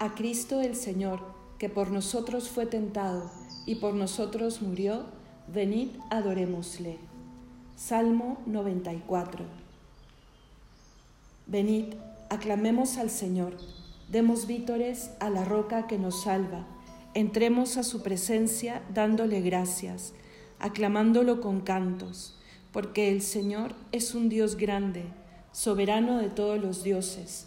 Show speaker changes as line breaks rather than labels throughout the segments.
A Cristo el Señor, que por nosotros fue tentado y por nosotros murió, venid adorémosle. Salmo 94. Venid, aclamemos al Señor, demos vítores a la roca que nos salva, entremos a su presencia dándole gracias, aclamándolo con cantos, porque el Señor es un Dios grande, soberano de todos los dioses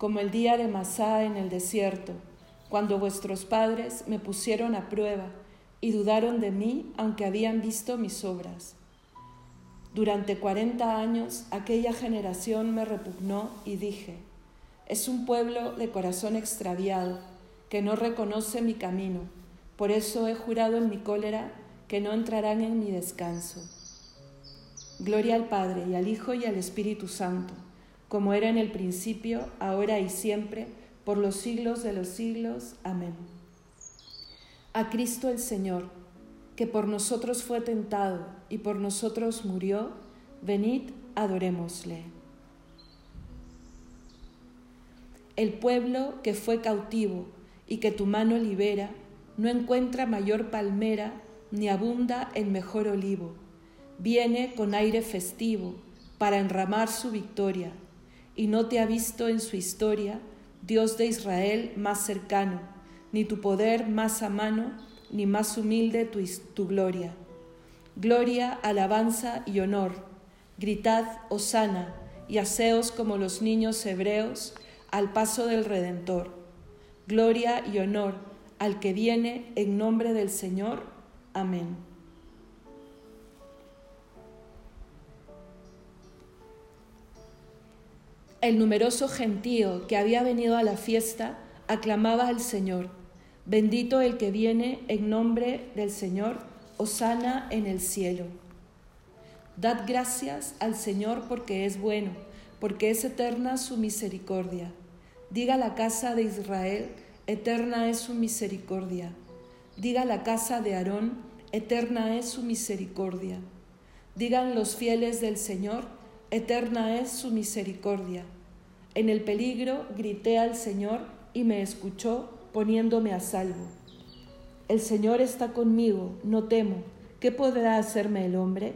como el día de Masá en el desierto, cuando vuestros padres me pusieron a prueba y dudaron de mí aunque habían visto mis obras. Durante cuarenta años aquella generación me repugnó y dije, es un pueblo de corazón extraviado que no reconoce mi camino, por eso he jurado en mi cólera que no entrarán en mi descanso. Gloria al Padre y al Hijo y al Espíritu Santo como era en el principio, ahora y siempre, por los siglos de los siglos. Amén. A Cristo el Señor, que por nosotros fue tentado y por nosotros murió, venid, adorémosle. El pueblo que fue cautivo y que tu mano libera, no encuentra mayor palmera ni abunda en mejor olivo. Viene con aire festivo para enramar su victoria y no te ha visto en su historia, Dios de Israel más cercano, ni tu poder más a mano, ni más humilde tu, tu gloria. Gloria, alabanza y honor. Gritad, hosana, y haceos como los niños hebreos al paso del Redentor. Gloria y honor al que viene en nombre del Señor. Amén. El numeroso gentío que había venido a la fiesta aclamaba al Señor. Bendito el que viene en nombre del Señor, Osana en el cielo. Dad gracias al Señor porque es bueno, porque es eterna su misericordia. Diga la casa de Israel, eterna es su misericordia. Diga la casa de Aarón, eterna es su misericordia. Digan los fieles del Señor, eterna es su misericordia. En el peligro grité al Señor y me escuchó poniéndome a salvo. El Señor está conmigo, no temo. ¿Qué podrá hacerme el hombre?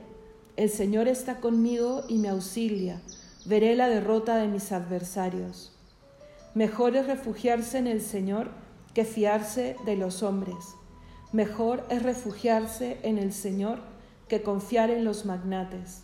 El Señor está conmigo y me auxilia. Veré la derrota de mis adversarios. Mejor es refugiarse en el Señor que fiarse de los hombres. Mejor es refugiarse en el Señor que confiar en los magnates.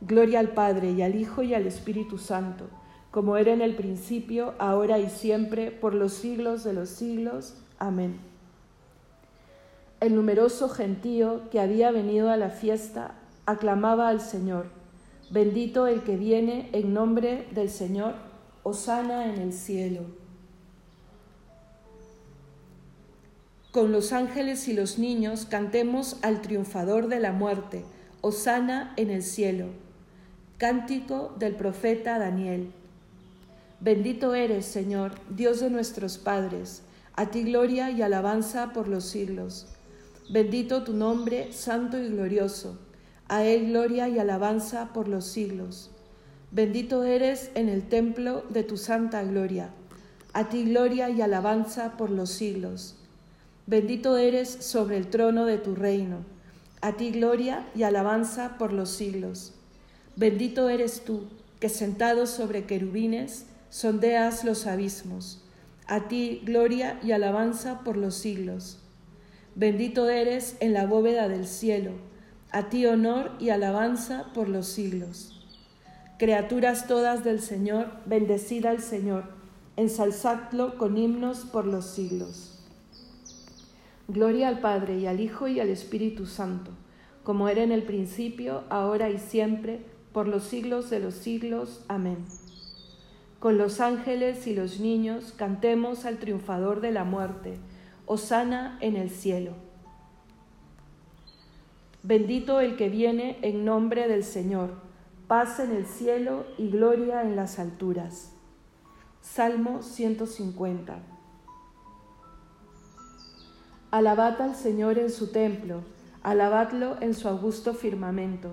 Gloria al Padre y al Hijo y al Espíritu Santo, como era en el principio, ahora y siempre, por los siglos de los siglos. Amén. El numeroso gentío que había venido a la fiesta aclamaba al Señor. Bendito el que viene en nombre del Señor, Osana en el cielo. Con los ángeles y los niños cantemos al triunfador de la muerte, Osana en el cielo. Cántico del profeta Daniel. Bendito eres, Señor, Dios de nuestros padres, a ti gloria y alabanza por los siglos. Bendito tu nombre, santo y glorioso, a él gloria y alabanza por los siglos. Bendito eres en el templo de tu santa gloria, a ti gloria y alabanza por los siglos. Bendito eres sobre el trono de tu reino. A ti gloria y alabanza por los siglos. Bendito eres tú, que sentado sobre querubines sondeas los abismos. A ti gloria y alabanza por los siglos. Bendito eres en la bóveda del cielo. A ti honor y alabanza por los siglos. Criaturas todas del Señor, bendecida al Señor, ensalzadlo con himnos por los siglos. Gloria al Padre y al Hijo y al Espíritu Santo, como era en el principio, ahora y siempre, por los siglos de los siglos. Amén. Con los ángeles y los niños cantemos al triunfador de la muerte, Osana en el cielo. Bendito el que viene en nombre del Señor, paz en el cielo y gloria en las alturas. Salmo 150. Alabad al Señor en su templo, alabadlo en su augusto firmamento,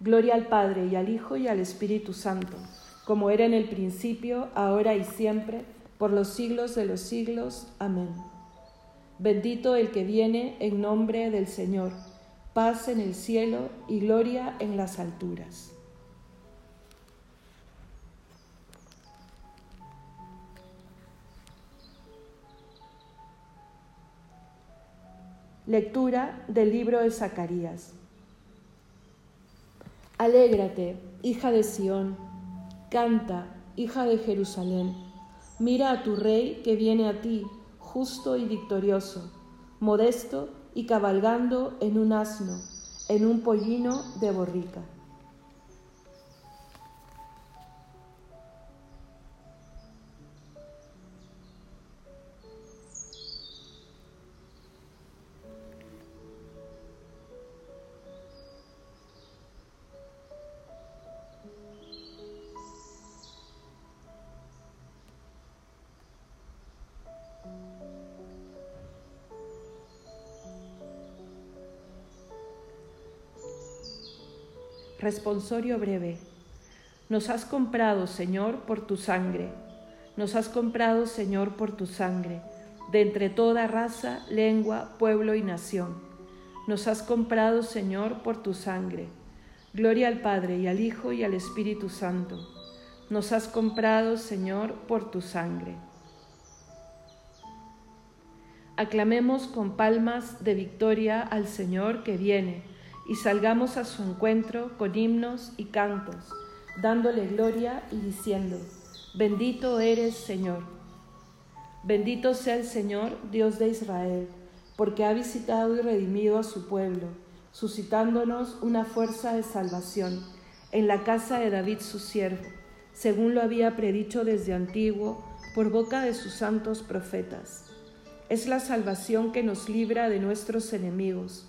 Gloria al Padre y al Hijo y al Espíritu Santo, como era en el principio, ahora y siempre, por los siglos de los siglos. Amén. Bendito el que viene en nombre del Señor, paz en el cielo y gloria en las alturas. Lectura del libro de Zacarías. Alégrate, hija de Sión, canta, hija de Jerusalén. Mira a tu rey que viene a ti, justo y victorioso, modesto y cabalgando en un asno, en un pollino de borrica. Responsorio breve. Nos has comprado, Señor, por tu sangre. Nos has comprado, Señor, por tu sangre, de entre toda raza, lengua, pueblo y nación. Nos has comprado, Señor, por tu sangre. Gloria al Padre y al Hijo y al Espíritu Santo. Nos has comprado, Señor, por tu sangre. Aclamemos con palmas de victoria al Señor que viene y salgamos a su encuentro con himnos y cantos, dándole gloria y diciendo, bendito eres Señor. Bendito sea el Señor, Dios de Israel, porque ha visitado y redimido a su pueblo, suscitándonos una fuerza de salvación en la casa de David su siervo, según lo había predicho desde antiguo por boca de sus santos profetas. Es la salvación que nos libra de nuestros enemigos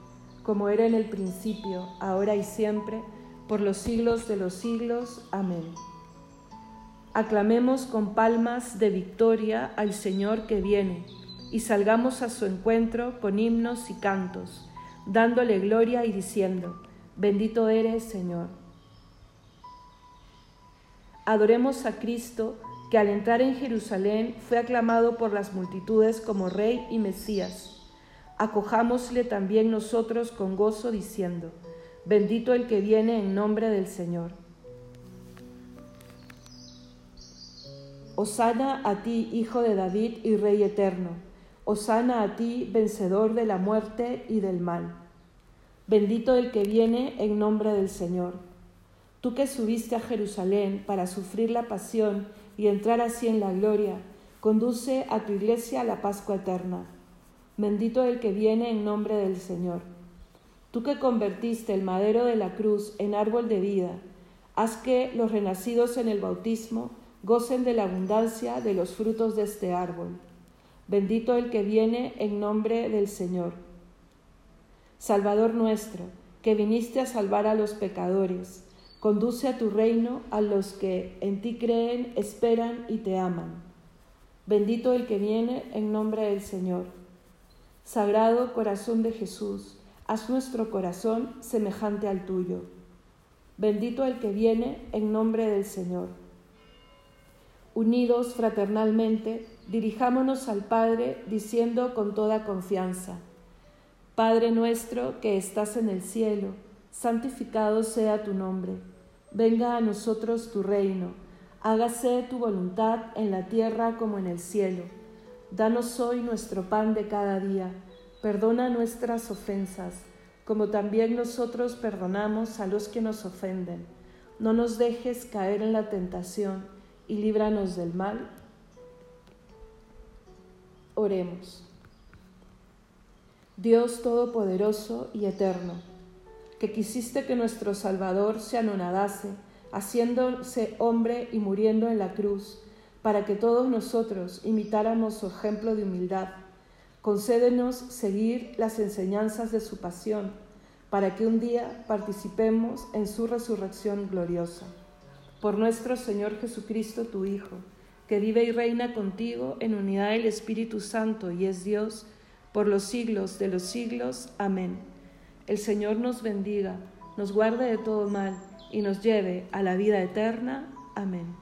como era en el principio, ahora y siempre, por los siglos de los siglos. Amén. Aclamemos con palmas de victoria al Señor que viene, y salgamos a su encuentro con himnos y cantos, dándole gloria y diciendo, bendito eres, Señor. Adoremos a Cristo, que al entrar en Jerusalén fue aclamado por las multitudes como Rey y Mesías. Acojámosle también nosotros con gozo diciendo, bendito el que viene en nombre del Señor. Osana a ti, Hijo de David y Rey eterno. Osana a ti, vencedor de la muerte y del mal. Bendito el que viene en nombre del Señor. Tú que subiste a Jerusalén para sufrir la pasión y entrar así en la gloria, conduce a tu iglesia a la Pascua eterna. Bendito el que viene en nombre del Señor. Tú que convertiste el madero de la cruz en árbol de vida, haz que los renacidos en el bautismo gocen de la abundancia de los frutos de este árbol. Bendito el que viene en nombre del Señor. Salvador nuestro, que viniste a salvar a los pecadores, Conduce a tu reino a los que en ti creen, esperan y te aman. Bendito el que viene en nombre del Señor. Sagrado corazón de Jesús, haz nuestro corazón semejante al tuyo. Bendito el que viene en nombre del Señor. Unidos fraternalmente, dirijámonos al Padre diciendo con toda confianza, Padre nuestro que estás en el cielo, santificado sea tu nombre Venga a nosotros tu reino, hágase tu voluntad en la tierra como en el cielo. Danos hoy nuestro pan de cada día, perdona nuestras ofensas, como también nosotros perdonamos a los que nos ofenden. No nos dejes caer en la tentación y líbranos del mal. Oremos. Dios Todopoderoso y Eterno que quisiste que nuestro Salvador se anonadase, haciéndose hombre y muriendo en la cruz, para que todos nosotros imitáramos su ejemplo de humildad. Concédenos seguir las enseñanzas de su pasión, para que un día participemos en su resurrección gloriosa. Por nuestro Señor Jesucristo, tu Hijo, que vive y reina contigo en unidad del Espíritu Santo y es Dios, por los siglos de los siglos. Amén. El Señor nos bendiga, nos guarde de todo mal y nos lleve a la vida eterna. Amén.